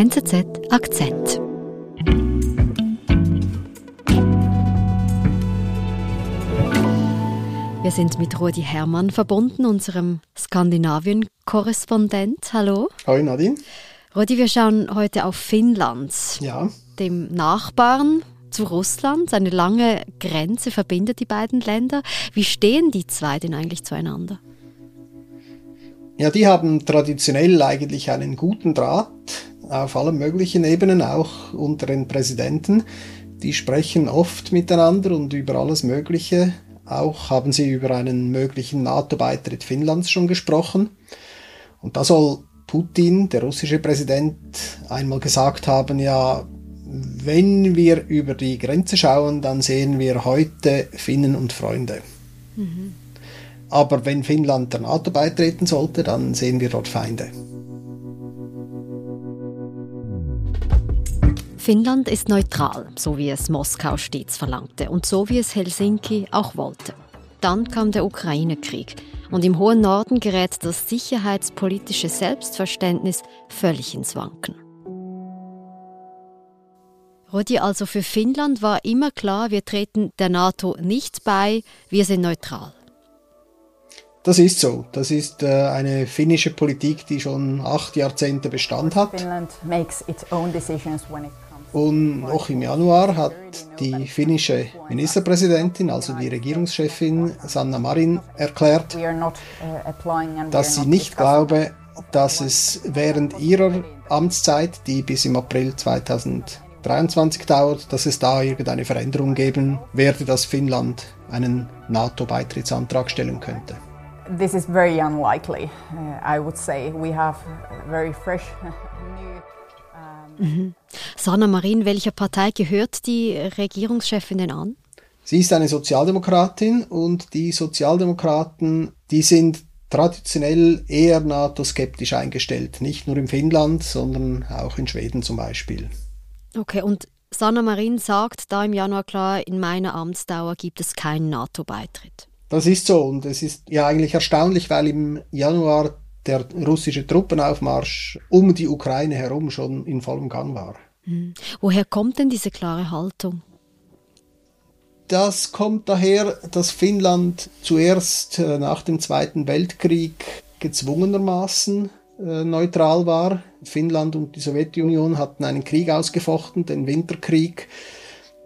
NZZ Akzent. Wir sind mit Rudi Hermann verbunden, unserem Skandinavien-Korrespondent. Hallo. Hallo Nadine. Rudi, wir schauen heute auf Finnland, Ja, dem Nachbarn zu Russland. Eine lange Grenze verbindet die beiden Länder. Wie stehen die zwei denn eigentlich zueinander? ja, die haben traditionell eigentlich einen guten Draht auf allen möglichen Ebenen, auch unter den Präsidenten. Die sprechen oft miteinander und über alles Mögliche. Auch haben sie über einen möglichen NATO-Beitritt Finnlands schon gesprochen. Und da soll Putin, der russische Präsident, einmal gesagt haben, ja, wenn wir über die Grenze schauen, dann sehen wir heute Finnen und Freunde. Aber wenn Finnland der NATO beitreten sollte, dann sehen wir dort Feinde. Finnland ist neutral, so wie es Moskau stets verlangte und so wie es Helsinki auch wollte. Dann kam der Ukraine-Krieg und im hohen Norden gerät das sicherheitspolitische Selbstverständnis völlig ins Wanken. Rudi, also für Finnland war immer klar, wir treten der NATO nicht bei, wir sind neutral. Das ist so. Das ist äh, eine finnische Politik, die schon acht Jahrzehnte Bestand hat. Finland makes its own decisions when it. Und noch im Januar hat die finnische Ministerpräsidentin, also die Regierungschefin Sanna Marin, erklärt, uh, dass sie nicht glaube, dass es während ihrer Amtszeit, die bis im April 2023 dauert, dass es da irgendeine Veränderung geben werde, dass Finnland einen NATO-Beitrittsantrag stellen könnte. This is very unlikely. Uh, I would say we have very fresh new. Sanna Marin, welcher Partei gehört die Regierungschefin denn an? Sie ist eine Sozialdemokratin und die Sozialdemokraten, die sind traditionell eher NATO-skeptisch eingestellt. Nicht nur in Finnland, sondern auch in Schweden zum Beispiel. Okay, und Sanna Marin sagt da im Januar klar, in meiner Amtsdauer gibt es keinen NATO-Beitritt. Das ist so und es ist ja eigentlich erstaunlich, weil im Januar der russische Truppenaufmarsch um die Ukraine herum schon in vollem Gang war. Woher kommt denn diese klare Haltung? Das kommt daher, dass Finnland zuerst äh, nach dem Zweiten Weltkrieg gezwungenermaßen äh, neutral war. Finnland und die Sowjetunion hatten einen Krieg ausgefochten, den Winterkrieg.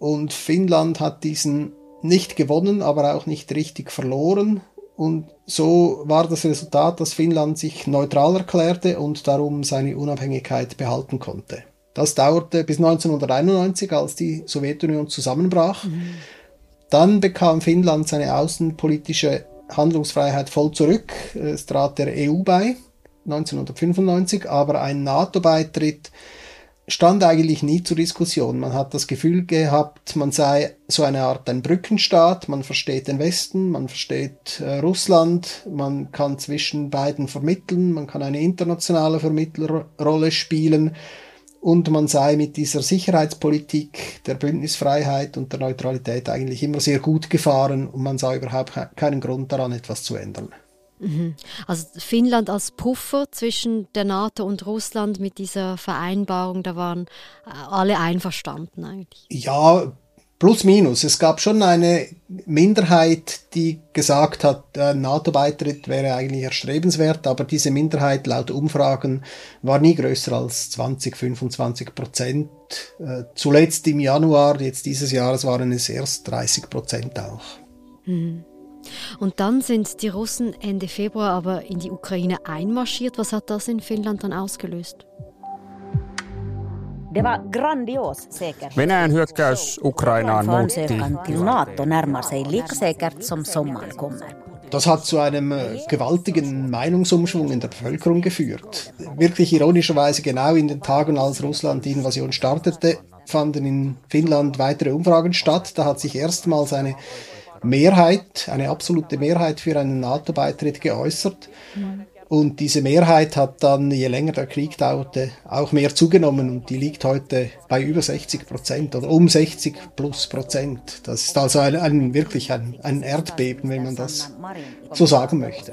Und Finnland hat diesen nicht gewonnen, aber auch nicht richtig verloren. Und so war das Resultat, dass Finnland sich neutral erklärte und darum seine Unabhängigkeit behalten konnte. Das dauerte bis 1991, als die Sowjetunion zusammenbrach. Dann bekam Finnland seine außenpolitische Handlungsfreiheit voll zurück. Es trat der EU bei, 1995, aber ein NATO-Beitritt stand eigentlich nie zur Diskussion. Man hat das Gefühl gehabt, man sei so eine Art ein Brückenstaat, man versteht den Westen, man versteht äh, Russland, man kann zwischen beiden vermitteln, man kann eine internationale Vermittlerrolle spielen. Und man sei mit dieser Sicherheitspolitik der Bündnisfreiheit und der Neutralität eigentlich immer sehr gut gefahren. Und man sah überhaupt ke- keinen Grund daran, etwas zu ändern. Also Finnland als Puffer zwischen der NATO und Russland mit dieser Vereinbarung, da waren äh, alle einverstanden eigentlich. Ja, plus minus. Es gab schon eine Minderheit, die gesagt hat, ein NATO-Beitritt wäre eigentlich erstrebenswert, aber diese Minderheit laut Umfragen war nie größer als 20, 25 Prozent. Äh, Zuletzt im Januar, jetzt dieses Jahres, waren es erst 30 Prozent auch. Und dann sind die Russen Ende Februar aber in die Ukraine einmarschiert. Was hat das in Finnland dann ausgelöst? Det var grandios säkerhet. Venäjän hyökkäys Ukrainaan muutti NATO närmar sig lika säkert som sommaren kommer. Das hat zu einem äh, gewaltigen Meinungsumschwung in der Bevölkerung geführt. Wirklich ironischerweise genau in den Tagen, als Russland die Invasion startete, fanden in Finnland weitere Umfragen statt. Da hat sich erstmals eine Mehrheit, eine absolute Mehrheit für einen NATO-Beitritt geäußert. Und diese Mehrheit hat dann, je länger der Krieg dauerte, auch mehr zugenommen und die liegt heute bei über 60 Prozent oder um 60 plus Prozent. Das ist also ein, ein wirklich ein, ein Erdbeben, wenn man das so sagen möchte.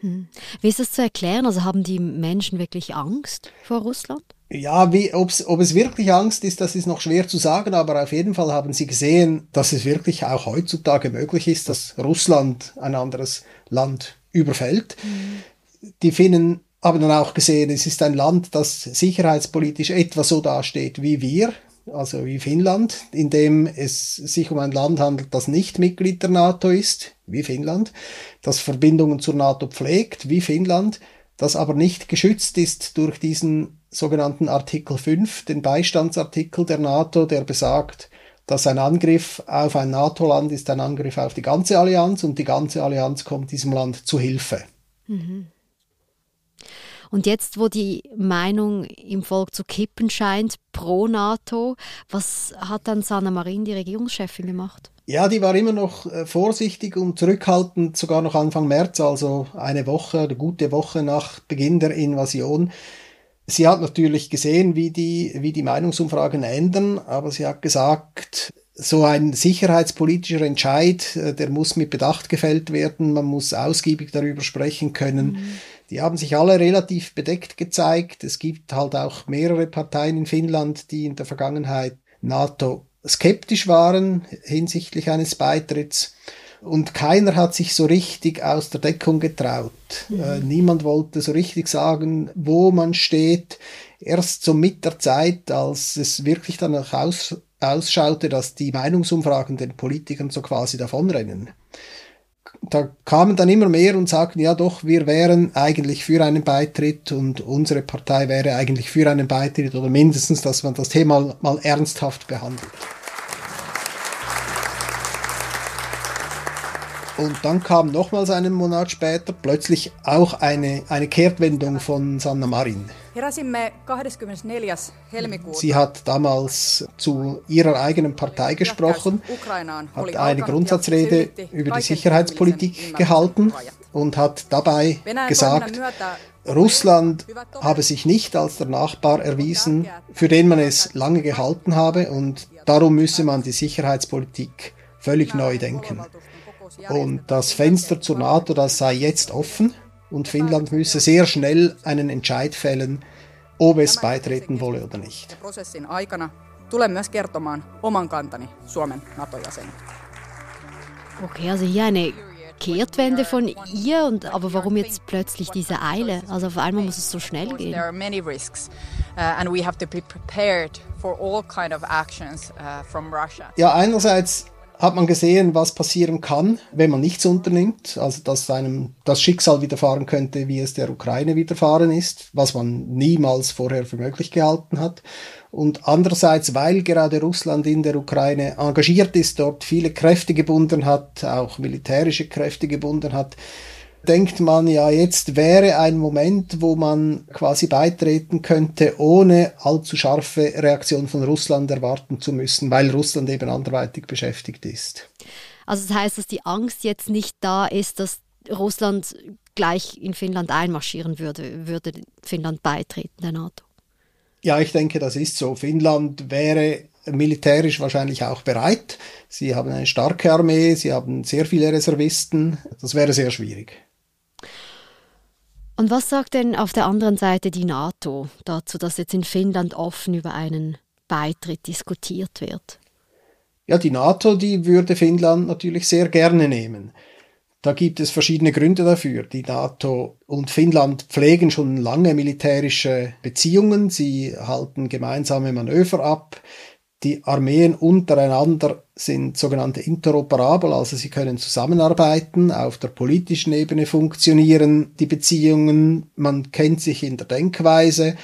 Hm. Wie ist das zu erklären? Also haben die Menschen wirklich Angst vor Russland? Ja, wie, ob's, ob es wirklich Angst ist, das ist noch schwer zu sagen, aber auf jeden Fall haben sie gesehen, dass es wirklich auch heutzutage möglich ist, dass Russland ein anderes Land überfällt. Mhm. Die Finnen haben dann auch gesehen, es ist ein Land, das sicherheitspolitisch etwa so dasteht wie wir, also wie Finnland, in dem es sich um ein Land handelt, das nicht Mitglied der NATO ist, wie Finnland, das Verbindungen zur NATO pflegt, wie Finnland, das aber nicht geschützt ist durch diesen sogenannten Artikel 5, den Beistandsartikel der NATO, der besagt, dass ein Angriff auf ein NATO-Land ist ein Angriff auf die ganze Allianz und die ganze Allianz kommt diesem Land zu Hilfe. Mhm. Und jetzt, wo die Meinung im Volk zu kippen scheint, pro NATO, was hat dann Sanna Marin, die Regierungschefin, gemacht? Ja, die war immer noch äh, vorsichtig und zurückhaltend, sogar noch Anfang März, also eine Woche, eine gute Woche nach Beginn der Invasion. Sie hat natürlich gesehen, wie die, wie die Meinungsumfragen ändern, aber sie hat gesagt, so ein sicherheitspolitischer Entscheid, äh, der muss mit Bedacht gefällt werden, man muss ausgiebig darüber sprechen können. Mhm. Die haben sich alle relativ bedeckt gezeigt. Es gibt halt auch mehrere Parteien in Finnland, die in der Vergangenheit NATO skeptisch waren hinsichtlich eines Beitritts. Und keiner hat sich so richtig aus der Deckung getraut. Mhm. Äh, niemand wollte so richtig sagen, wo man steht. Erst so mit der Zeit, als es wirklich danach aus, ausschaute, dass die Meinungsumfragen den Politikern so quasi davonrennen da kamen dann immer mehr und sagten, ja doch, wir wären eigentlich für einen Beitritt und unsere Partei wäre eigentlich für einen Beitritt oder mindestens, dass man das Thema mal ernsthaft behandelt. Und dann kam nochmals einen Monat später plötzlich auch eine, eine Kehrtwendung von Sanna Marin. Sie hat damals zu ihrer eigenen Partei gesprochen, hat eine Grundsatzrede über die Sicherheitspolitik gehalten und hat dabei gesagt, Russland habe sich nicht als der Nachbar erwiesen, für den man es lange gehalten habe und darum müsse man die Sicherheitspolitik völlig neu denken. Und das Fenster zur NATO, das sei jetzt offen und Finnland müsse sehr schnell einen Entscheid fällen, ob es beitreten wolle oder nicht. Okay, also hier eine Kehrtwende von ihr, und, aber warum jetzt plötzlich diese Eile? Also auf einmal muss es so schnell gehen. Uh, uh, ja, einerseits hat man gesehen, was passieren kann, wenn man nichts unternimmt. Also, dass einem das Schicksal widerfahren könnte, wie es der Ukraine widerfahren ist, was man niemals vorher für möglich gehalten hat. Und andererseits, weil gerade Russland in der Ukraine engagiert ist, dort viele Kräfte gebunden hat, auch militärische Kräfte gebunden hat, denkt man ja, jetzt wäre ein Moment, wo man quasi beitreten könnte, ohne allzu scharfe Reaktion von Russland erwarten zu müssen, weil Russland eben anderweitig beschäftigt ist. Also das heißt, dass die Angst jetzt nicht da ist, dass Russland gleich in Finnland einmarschieren würde, würde Finnland beitreten der NATO? Ja, ich denke, das ist so. Finnland wäre militärisch wahrscheinlich auch bereit. Sie haben eine starke Armee, sie haben sehr viele Reservisten. Das wäre sehr schwierig. Und was sagt denn auf der anderen Seite die NATO dazu, dass jetzt in Finnland offen über einen Beitritt diskutiert wird? Ja, die NATO, die würde Finnland natürlich sehr gerne nehmen. Da gibt es verschiedene Gründe dafür. Die NATO und Finnland pflegen schon lange militärische Beziehungen. Sie halten gemeinsame Manöver ab. Die Armeen untereinander sind sogenannte interoperabel, also sie können zusammenarbeiten, auf der politischen Ebene funktionieren die Beziehungen, man kennt sich in der Denkweise,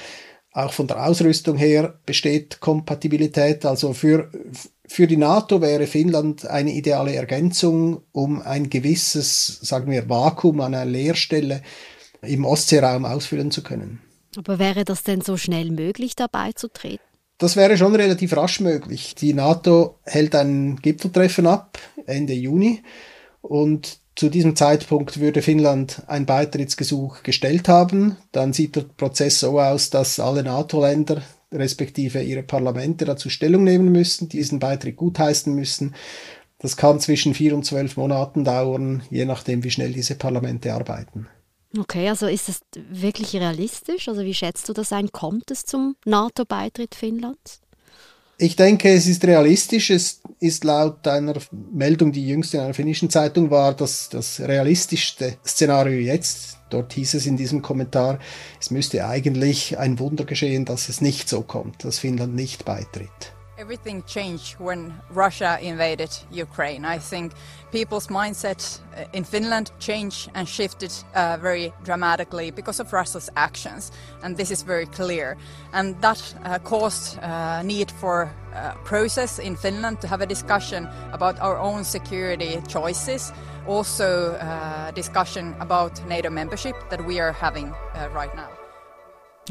auch von der Ausrüstung her besteht Kompatibilität, also für, für die NATO wäre Finnland eine ideale Ergänzung, um ein gewisses, sagen wir, Vakuum an einer Leerstelle im Ostseeraum ausfüllen zu können. Aber wäre das denn so schnell möglich, dabei zu treten? Das wäre schon relativ rasch möglich. Die NATO hält ein Gipfeltreffen ab Ende Juni und zu diesem Zeitpunkt würde Finnland ein Beitrittsgesuch gestellt haben. Dann sieht der Prozess so aus, dass alle NATO-Länder respektive ihre Parlamente dazu Stellung nehmen müssen, diesen Beitritt gutheißen müssen. Das kann zwischen vier und zwölf Monaten dauern, je nachdem, wie schnell diese Parlamente arbeiten. Okay, also ist es wirklich realistisch? Also wie schätzt du das ein? Kommt es zum NATO-Beitritt Finnlands? Ich denke, es ist realistisch. Es ist laut einer Meldung, die jüngst in einer finnischen Zeitung war, dass das realistischste Szenario jetzt, dort hieß es in diesem Kommentar, es müsste eigentlich ein Wunder geschehen, dass es nicht so kommt, dass Finnland nicht beitritt. Everything changed when Russia invaded Ukraine. I think people's mindset uh, in Finland changed and shifted uh, very dramatically because of Russia's actions, and this is very clear. And that uh, caused uh, need for uh, process in Finland to have a discussion about our own security choices, also uh, discussion about NATO membership that we are having right now.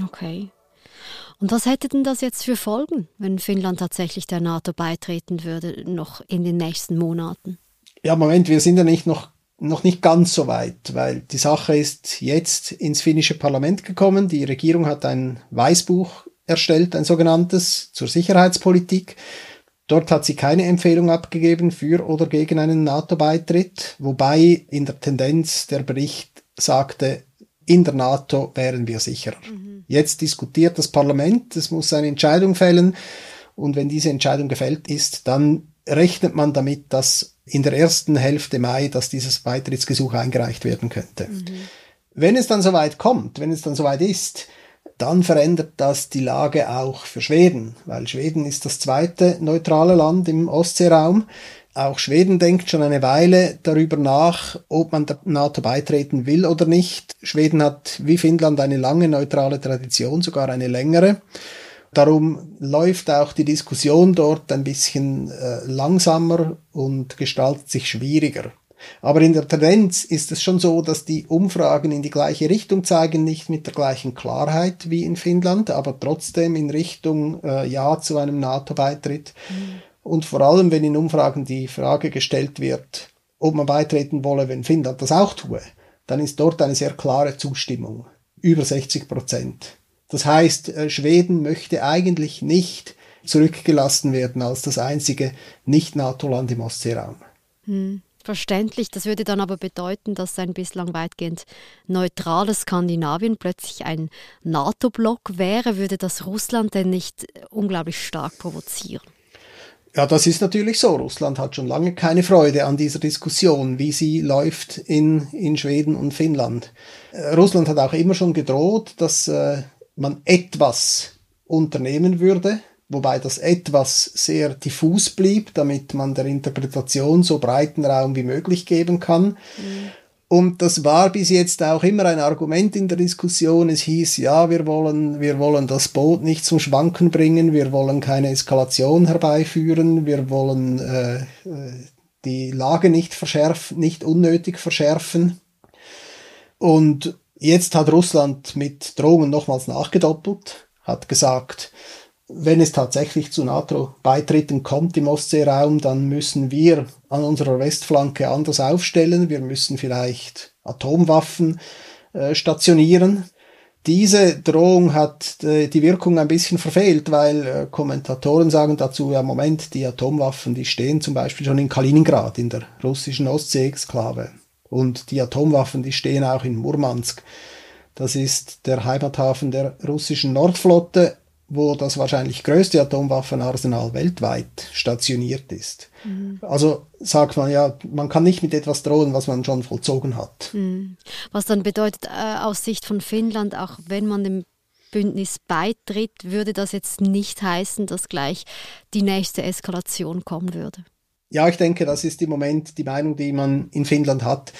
Okay. Und was hätte denn das jetzt für Folgen, wenn Finnland tatsächlich der NATO beitreten würde, noch in den nächsten Monaten? Ja, Moment, wir sind ja nicht noch, noch nicht ganz so weit, weil die Sache ist jetzt ins finnische Parlament gekommen. Die Regierung hat ein Weißbuch erstellt, ein sogenanntes, zur Sicherheitspolitik. Dort hat sie keine Empfehlung abgegeben für oder gegen einen NATO-Beitritt, wobei in der Tendenz der Bericht sagte, in der NATO wären wir sicherer. Mhm. Jetzt diskutiert das Parlament, es muss eine Entscheidung fällen und wenn diese Entscheidung gefällt ist, dann rechnet man damit, dass in der ersten Hälfte Mai, dass dieses Beitrittsgesuch eingereicht werden könnte. Mhm. Wenn es dann soweit kommt, wenn es dann soweit ist, dann verändert das die Lage auch für Schweden, weil Schweden ist das zweite neutrale Land im Ostseeraum. Auch Schweden denkt schon eine Weile darüber nach, ob man der NATO beitreten will oder nicht. Schweden hat wie Finnland eine lange neutrale Tradition, sogar eine längere. Darum läuft auch die Diskussion dort ein bisschen äh, langsamer und gestaltet sich schwieriger. Aber in der Tendenz ist es schon so, dass die Umfragen in die gleiche Richtung zeigen, nicht mit der gleichen Klarheit wie in Finnland, aber trotzdem in Richtung äh, Ja zu einem NATO-Beitritt. Mhm. Und vor allem, wenn in Umfragen die Frage gestellt wird, ob man beitreten wolle, wenn Finnland das auch tue, dann ist dort eine sehr klare Zustimmung. Über 60 Prozent. Das heißt, äh, Schweden möchte eigentlich nicht zurückgelassen werden als das einzige Nicht-NATO-Land im Ostseeraum. Hm, verständlich. Das würde dann aber bedeuten, dass ein bislang weitgehend neutrales Skandinavien plötzlich ein NATO-Block wäre. Würde das Russland denn nicht unglaublich stark provozieren? Ja, das ist natürlich so. Russland hat schon lange keine Freude an dieser Diskussion, wie sie läuft in, in Schweden und Finnland. Äh, Russland hat auch immer schon gedroht, dass äh, man etwas unternehmen würde, wobei das etwas sehr diffus blieb, damit man der Interpretation so breiten Raum wie möglich geben kann. Mhm. Und das war bis jetzt auch immer ein Argument in der Diskussion. Es hieß, ja, wir wollen, wir wollen das Boot nicht zum Schwanken bringen, wir wollen keine Eskalation herbeiführen, wir wollen äh, äh, die Lage nicht verschärfen, nicht unnötig verschärfen. Und jetzt hat Russland mit Drohungen nochmals nachgedoppelt, hat gesagt, wenn es tatsächlich zu NATO-Beitritten kommt im Ostseeraum, dann müssen wir an unserer Westflanke anders aufstellen. Wir müssen vielleicht Atomwaffen äh, stationieren. Diese Drohung hat äh, die Wirkung ein bisschen verfehlt, weil äh, Kommentatoren sagen dazu, ja Moment, die Atomwaffen, die stehen zum Beispiel schon in Kaliningrad, in der russischen Ostsee-Exklave. Und die Atomwaffen, die stehen auch in Murmansk. Das ist der Heimathafen der russischen Nordflotte wo das wahrscheinlich größte Atomwaffenarsenal weltweit stationiert ist. Mhm. Also sagt man ja, man kann nicht mit etwas drohen, was man schon vollzogen hat. Mhm. Was dann bedeutet äh, aus Sicht von Finnland, auch wenn man dem Bündnis beitritt, würde das jetzt nicht heißen, dass gleich die nächste Eskalation kommen würde. Ja, ich denke, das ist im Moment die Meinung, die man in Finnland hat.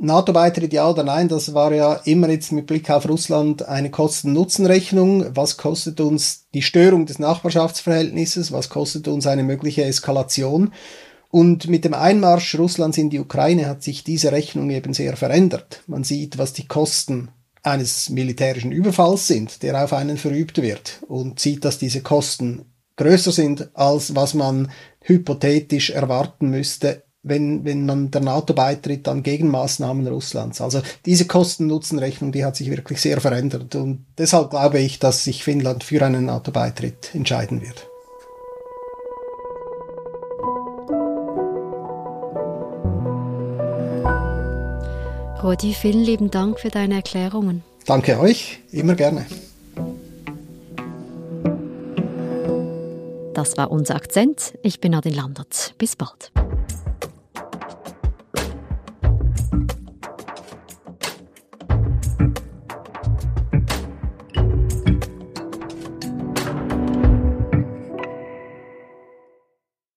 NATO-Beitritt ja oder nein, das war ja immer jetzt mit Blick auf Russland eine Kosten-Nutzen-Rechnung. Was kostet uns die Störung des Nachbarschaftsverhältnisses? Was kostet uns eine mögliche Eskalation? Und mit dem Einmarsch Russlands in die Ukraine hat sich diese Rechnung eben sehr verändert. Man sieht, was die Kosten eines militärischen Überfalls sind, der auf einen verübt wird, und sieht, dass diese Kosten größer sind, als was man hypothetisch erwarten müsste, wenn, wenn man der NATO beitritt an Gegenmaßnahmen Russlands. Also diese Kosten-Nutzen-Rechnung, die hat sich wirklich sehr verändert und deshalb glaube ich, dass sich Finnland für einen NATO-Beitritt entscheiden wird. Rodi, vielen lieben Dank für deine Erklärungen. Danke euch, immer gerne. Das war unser Akzent. Ich bin Nadine Landert. Bis bald.